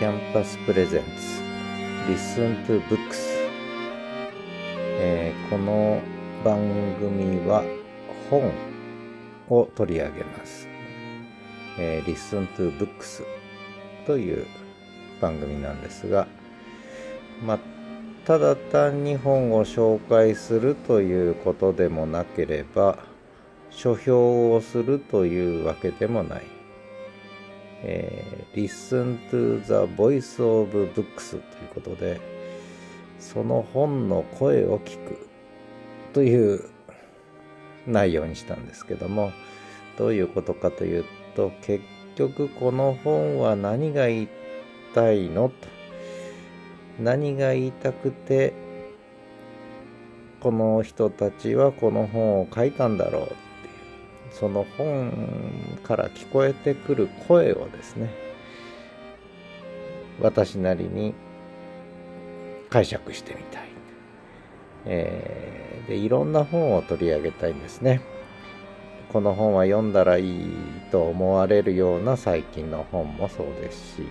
キャンパス presents Listen to Books、えーこの番組は本を取り上げます、えー Listen to Books という番組なんですがまあただ単に本を紹介するということでもなければ書評をするというわけでもない、え Listen to the Voice of Books ということでその本の声を聞くという内容にしたんですけどもどういうことかというと結局この本は何が言いたいの？と何が言いたくてこの人たちはこの本を書いたんだろうっていうその本から聞こえてくる声をですね私なりに解釈してみたい、えーでいろんな本を取り上げたいんですね。この本は読んだらいいと思われるような最近の本もそうですし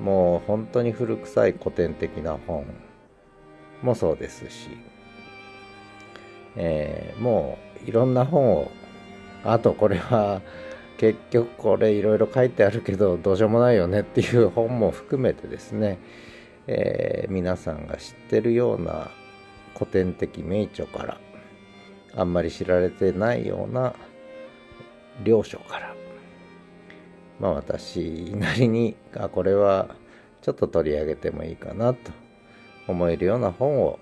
もう本当に古臭い古典的な本もそうですし、えーもういろんな本をあとこれは結局これいろいろ書いてあるけどどうしようもないよねっていう本も含めてですね、えー皆さんが知ってるような古典的名著からあんまり知られてないような領書からまあ私なりにあこれはちょっと取り上げてもいいかなと思えるような本を、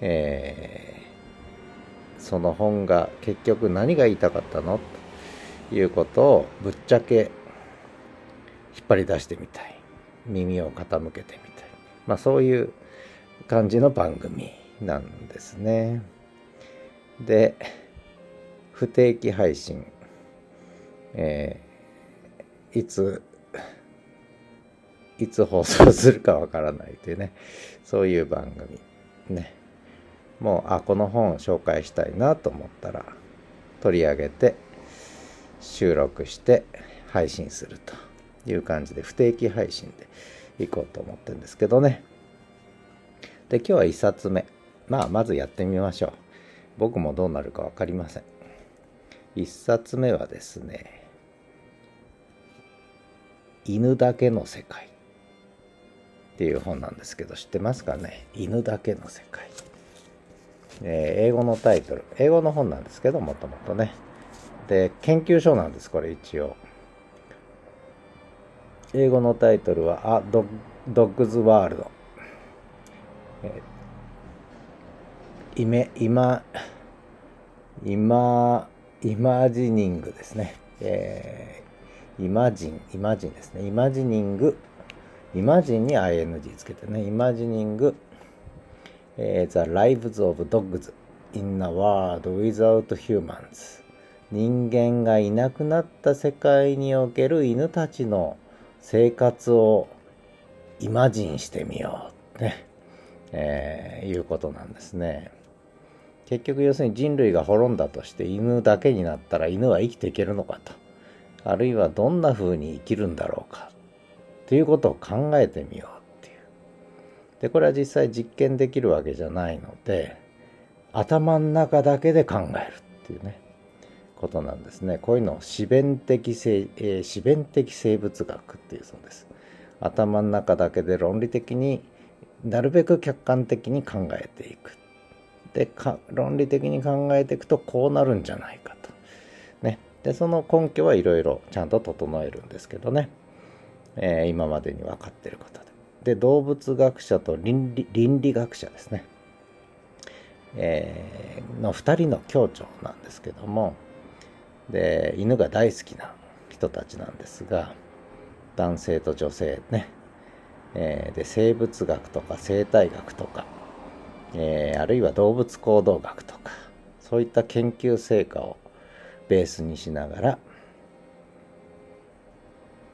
えーその本が結局何が言いたかったのいうことをぶっちゃけ引っ張り出してみたい。耳を傾けてみたい。まあそういう感じの番組なんですね。で不定期配信。えーいついつ放送するかわからないというね。そういう番組ね。もうあこの本を紹介したいなと思ったら取り上げて収録して配信するという感じで不定期配信でいこうと思ってるんですけどね。で今日は1冊目。まあまずやってみましょう。僕もどうなるか分かりません。1冊目はですね「犬だけの世界」っていう本なんですけど知ってますかね？犬だけの世界。えー英語のタイトル。英語の本なんですけどもともとね。で研究所なんですこれ一応。英語のタイトルは「A Dog- Dog's World」えーイメ今今イマジニングですね、えーイマジンイマジンですね。イマジニングイマジンに ing つけてね。イマジニングえー The Lives of Dogs in a World Without Humans 人間がいなくなった世界における犬たちの生活をイマジンしてみようね、えーいうことなんですね。結局要するに人類が滅んだとして犬だけになったら犬は生きていけるのかとあるいはどんな風に生きるんだろうかということを考えてみようっていう。でこれは実際実験できるわけじゃないので頭の中だけで考えるっていうね。ことなんですね。こういうのを思弁的生、えー弁的生物学っていうそうです。頭の中だけで論理的になるべく客観的に考えていく。で論理的に考えていくとこうなるんじゃないかと。ね。でその根拠はいろいろちゃんと整えるんですけどね、えー今までに分かってることで。で動物学者と倫理倫理学者ですね、えーの2人の共著なんですけどもで犬が大好きな人たちなんですが男性と女性ね、えーで生物学とか生態学とか、えーあるいは動物行動学とかそういった研究成果をベースにしながら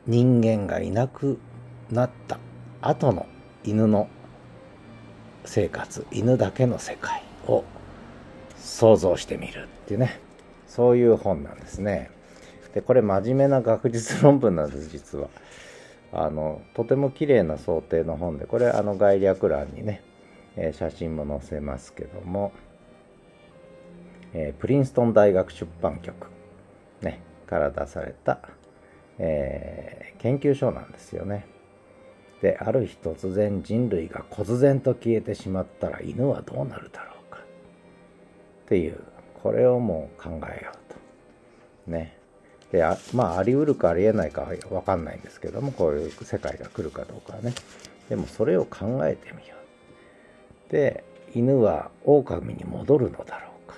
人間がいなくなった後の犬の生活犬だけの世界を想像してみるっていうねそういう本なんですね。でこれ真面目な学術論文なんです実は。あのとても綺麗な想定の本でこれあの概略欄にね、えー、写真も載せますけども、えー、プリンストン大学出版局、ね、から出された、えー、研究所なんですよね。である日突然人類が忽然と消えてしまったら犬はどうなるだろうか。っていうこれをもう考えようと。ね。であまああり得るかありえないかは分かんないんですけどもこういう世界が来るかどうかはね。でもそれを考えてみよう。で犬は狼に戻るのだろうか。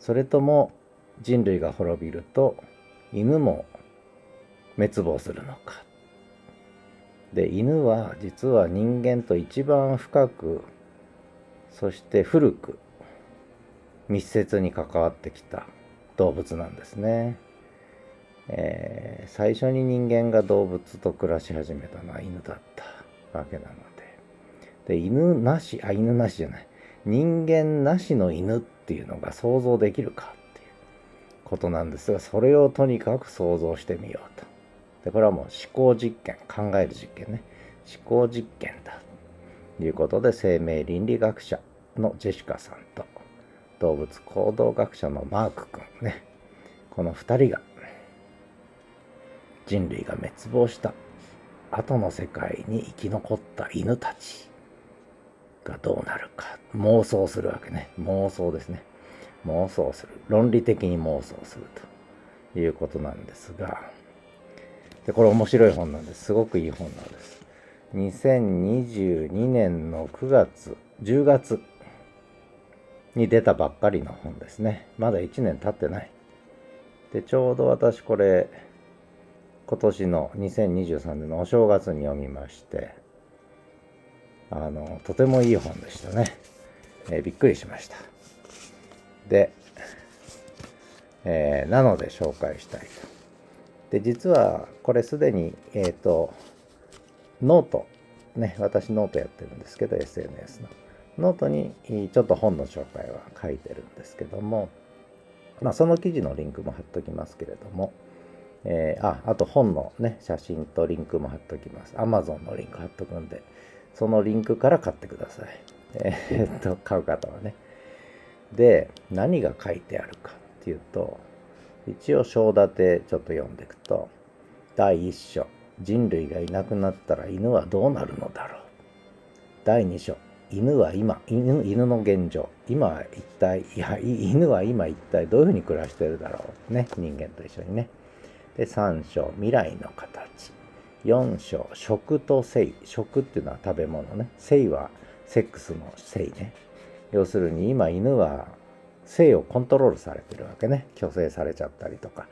それとも人類が滅びると犬も滅亡するのか。で犬は実は人間と一番深くそして古く密接に関わってきた動物なんですね、えー、最初に人間が動物と暮らし始めたのは犬だったわけなので。で犬なしあ犬なしじゃない。人間なしの犬っていうのが想像できるかっていうことなんですがそれをとにかく想像してみようと。でこれはもう思考実験考える実験ね。思考実験だ。ということで生命倫理学者のジェシカさんと動物行動学者のマーク君ね。この2人が人類が滅亡した後の世界に生き残った犬たちがどうなるか。妄想するわけね。妄想ですね。妄想する。論理的に妄想すると。いうことなんですが。でこれ面白い本なんです。すごくいい本なんです。2022年の9月10月に出たばっかりの本ですね。まだ1年経ってない。で、ちょうど私これ、今年の2023年のお正月に読みまして、あの、とてもいい本でしたね。えー、びっくりしました。で、えー、なので紹介したいと。で、実はこれすでに、えっ、ー、と、 note、ね、私ノートやってるんですけど、SNS の。ノートにちょっと本の紹介は書いてるんですけども、まあ、その記事のリンクも貼っときますけれども、えー、あ、あと本のね、写真とリンクも貼っときます。Amazon のリンク貼っとくんで、そのリンクから買ってください。えー、っと、買う方はね。で、何が書いてあるかっていうと、一応章立てちょっと読んでいくと、第1章、人類がいなくなったら犬はどうなるのだろう。第2章、犬は今犬犬の現状。今一体いや犬は今一体どういうふうに暮らしてるだろう。ね人間と一緒にね。で3章未来の形。4章食と性。食っていうのは食べ物ね。性はセックスの性ね。要するに今犬は性をコントロールされてるわけね。虚勢されちゃったりとか、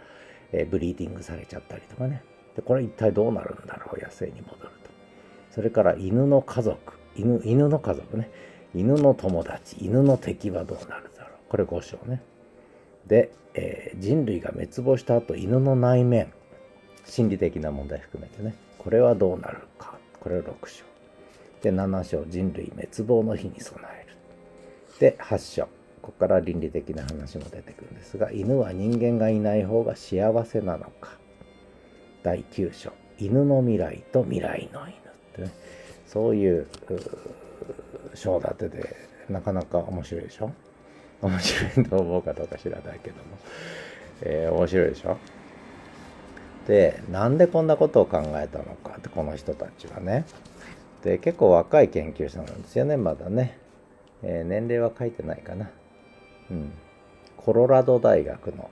え、ブリーディングされちゃったりとかね。でこれ一体どうなるんだろう野生に戻ると。それから犬の家族。犬犬の家族ね。犬の友達犬の敵はどうなるだろう。これ5章ね。で、えー、人類が滅亡した後犬の内面。心理的な問題含めてね。これはどうなるか。これは6章。で7章。人類滅亡の日に備える。で8章。ここから倫理的な話も出てくるんですが犬は人間がいない方が幸せなのか。第9章。犬の未来と未来の犬ってね。そういう章立てでなかなか面白いでしょ？面白いと思うかどうか知らないけども、えー、面白いでしょ？でなんでこんなことを考えたのか？ってこの人たちはね。で結構若い研究者なんですよねまだね、えー、年齢は書いてないかな。うん。コロラド大学の、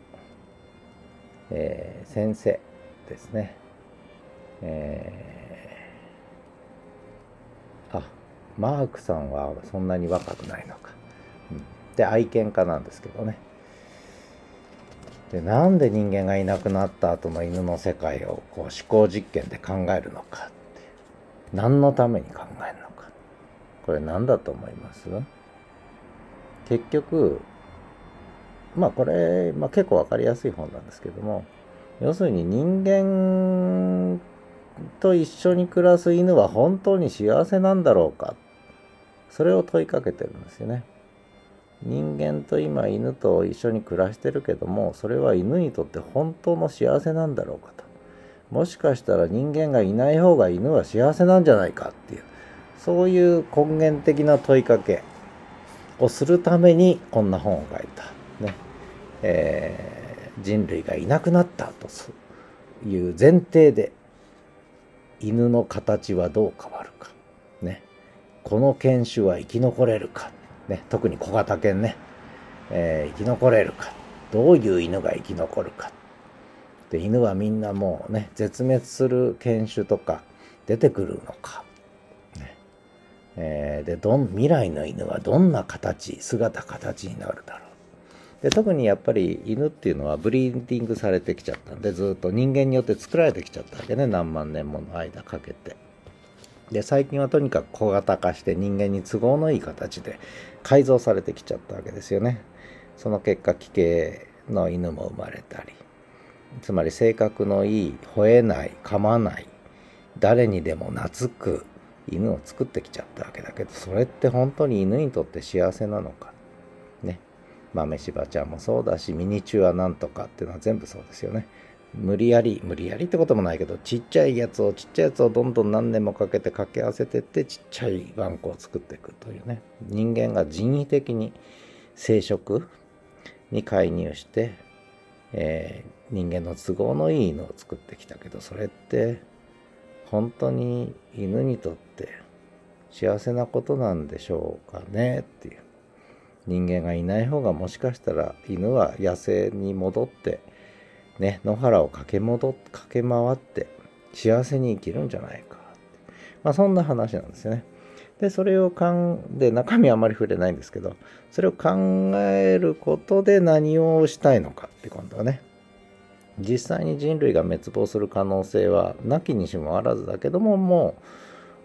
えー、先生ですね。えーあマークさんはそんなに若くないのか。うん、で、愛犬家なんですけどね。で、なんで人間がいなくなった後の犬の世界をこう思考実験で考えるのかって。何のために考えるのか。これ何だと思います？結局、まあこれ、まあ、結構わかりやすい本なんですけども、要するに人間と一緒に暮らす犬は本当に幸せなんだろうか。それを問いかけてるんですよね。人間と今犬と一緒に暮らしてるけどもそれは犬にとって本当の幸せなんだろうかと。もしかしたら人間がいない方が犬は幸せなんじゃないかっていうそういう根源的な問いかけをするためにこんな本を書いた、ね。えー、人類がいなくなったという前提で犬の形はどう変わるか、ね、この犬種は生き残れるか、ね、特に小型犬ね、えー、生き残れるか。どういう犬が生き残るか。で犬はみんなもうね絶滅する犬種とか出てくるのか、ね。えー、でどん未来の犬はどんな形姿形になるだろう。で特にやっぱり犬っていうのはブリーディングされてきちゃったんでずっと人間によって作られてきちゃったわけね何万年もの間かけて。で最近はとにかく小型化して人間に都合のいい形で改造されてきちゃったわけですよね。その結果奇形の犬も生まれたりつまり性格のいい吠えない噛まない誰にでも懐く犬を作ってきちゃったわけだけどそれって本当に犬にとって幸せなのか豆柴ちゃんもそうだしミニチュアなんとかっていうのは全部そうですよね。無理やり無理やりってこともないけどちっちゃいやつをちっちゃいやつをどんどん何年もかけて掛け合わせてってちっちゃいワンコを作っていくというね。人間が人為的に生殖に介入して、えー、人間の都合のいい犬を作ってきたけどそれって本当に犬にとって幸せなことなんでしょうかねっていう。人間がいない方がもしかしたら犬は野生に戻ってね野原を駆け戻駆け回って幸せに生きるんじゃないかまあそんな話なんですよね。でそれを考んで中身あまり触れないんですけどそれを考えることで何をしたいのかって今度はね実際に人類が滅亡する可能性はなきにしもあらずだけどもも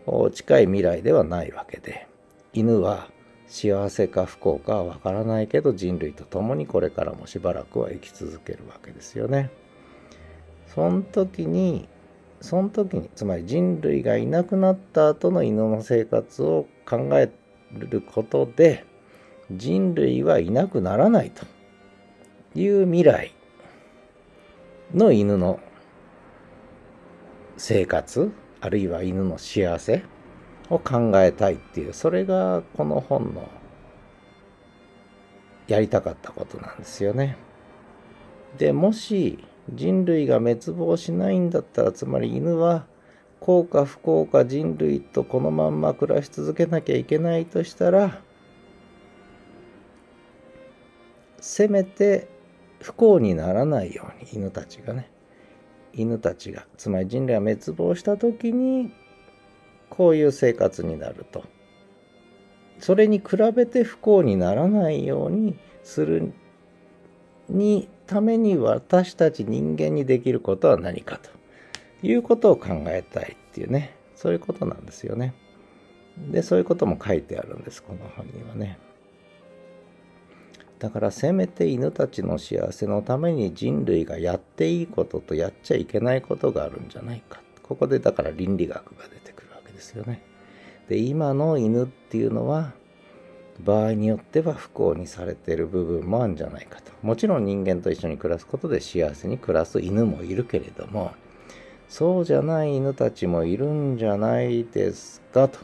う近い未来ではないわけで犬は幸せか不幸かはわからないけど人類と共にこれからもしばらくは生き続けるわけですよね。その時にその時につまり人類がいなくなった後の犬の生活を考えることで人類はいなくならないという未来の犬の生活あるいは犬の幸せを考えたいっていうそれがこの本のやりたかったことなんですよね。でもし人類が滅亡しないんだったらつまり犬は幸か不幸か人類とこのまんま暮らし続けなきゃいけないとしたらせめて不幸にならないように犬たちがね犬たちがつまり人類が滅亡した時にこういう生活になると。それに比べて不幸にならないようにするにために私たち人間にできることは何かと。いうことを考えたいっていうね。そういうことなんですよね。でそういうことも書いてあるんですこの本にはね。だからせめて犬たちの幸せのために人類がやっていいこととやっちゃいけないことがあるんじゃないか。ここでだから倫理学が出てくる。ですよね。で今の犬っていうのは場合によっては不幸にされてる部分もあるんじゃないかと。もちろん人間と一緒に暮らすことで幸せに暮らす犬もいるけれどもそうじゃない犬たちもいるんじゃないですかと。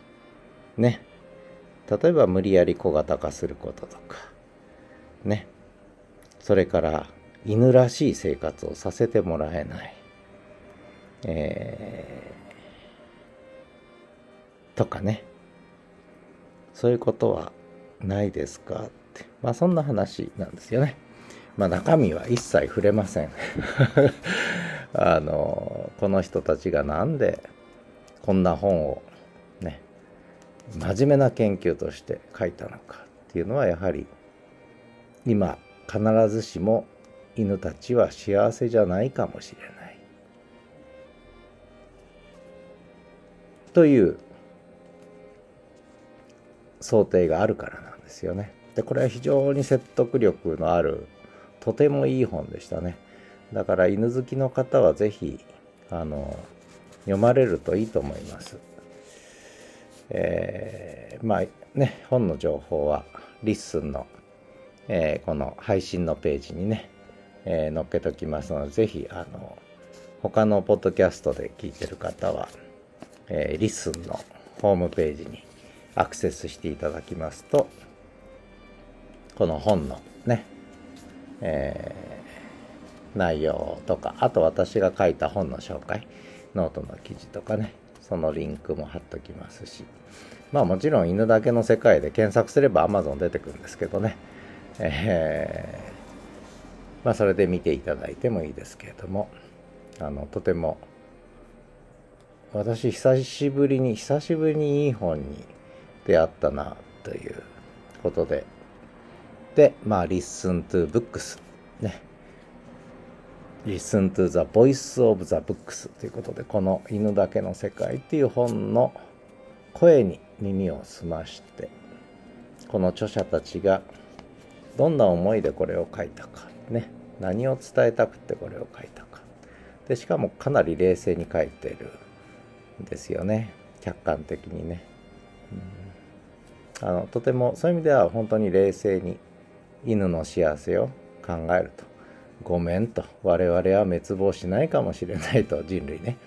ね。例えば無理やり小型化することとか。ね。それから犬らしい生活をさせてもらえない。えー、とかねそういうことはないですか？って。まあそんな話なんですよね。まあ中身は一切触れません。あの、この人たちがなんでこんな本をね、真面目な研究として書いたのかっていうのはやはり今必ずしも犬たちは幸せじゃないかもしれない。という想定があるからなんですよね。でこれは非常に説得力のあるとてもいい本でしたね。だから犬好きの方は是非あの読まれるといいと思います。えー、まあね本の情報は LISTEN の、えー、この配信のページにね、えー、載っけときますので是非あの他のポッドキャストで聞いてる方は、えー、 LISTEN のホームページにアクセスしていただきますと、この本のね、えー、内容とか、あと私が書いた本の紹介、ノートの記事とかね、そのリンクも貼っときますし、まあもちろん犬だけの世界で検索すれば Amazon 出てくるんですけどね、えー、まあそれで見ていただいてもいいですけれども、あの、とても、私久しぶりに、久しぶりにいい本に出会ったなということで、で、まあ、listen to books ね。listen to the voice of the books ということで、この犬だけの世界っていう本の声に耳を澄まして、この著者たちがどんな思いでこれを書いたか、ね。何を伝えたくてこれを書いたか。で、しかもかなり冷静に書いてるんですよね。客観的にね。うん、あのとてもそういう意味では本当に冷静に犬の幸せを考えると。ごめんと。我々は滅亡しないかもしれないと、人類ね。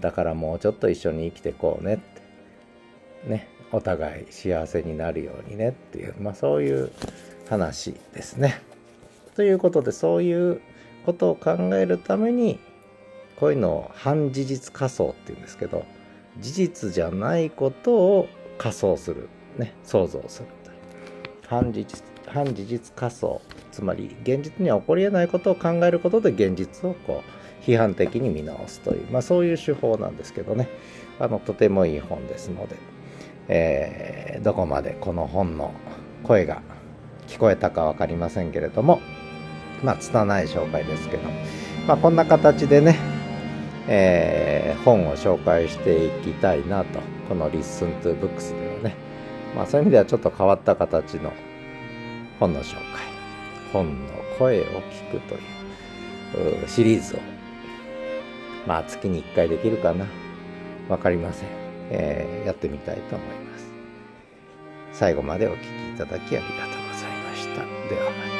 だからもうちょっと一緒に生きてこうねって。ね。お互い幸せになるようにねっていう、まあそういう話ですね。ということで、そういうことを考えるために、こういうのを反事実仮想っていうんですけど、事実じゃないことを仮想する。ね。想像する。反事実、反事実仮想。つまり、現実には起こり得ないことを考えることで現実をこう、批判的に見直すという、まあそういう手法なんですけどね。あの、とてもいい本ですので、えー、どこまでこの本の声が聞こえたか分かりませんけれども、まあ、拙い紹介ですけど、まあ、こんな形でね、えー、本を紹介していきたいなと、この Listen to Books ではね、まあ、そういう意味ではちょっと変わった形の本の紹介、本の声を聞くというシリーズを、まあ、月に1回できるかな、わかりません。えー、やってみたいと思います。最後までお聴きいただきありがとうございました。ではまた。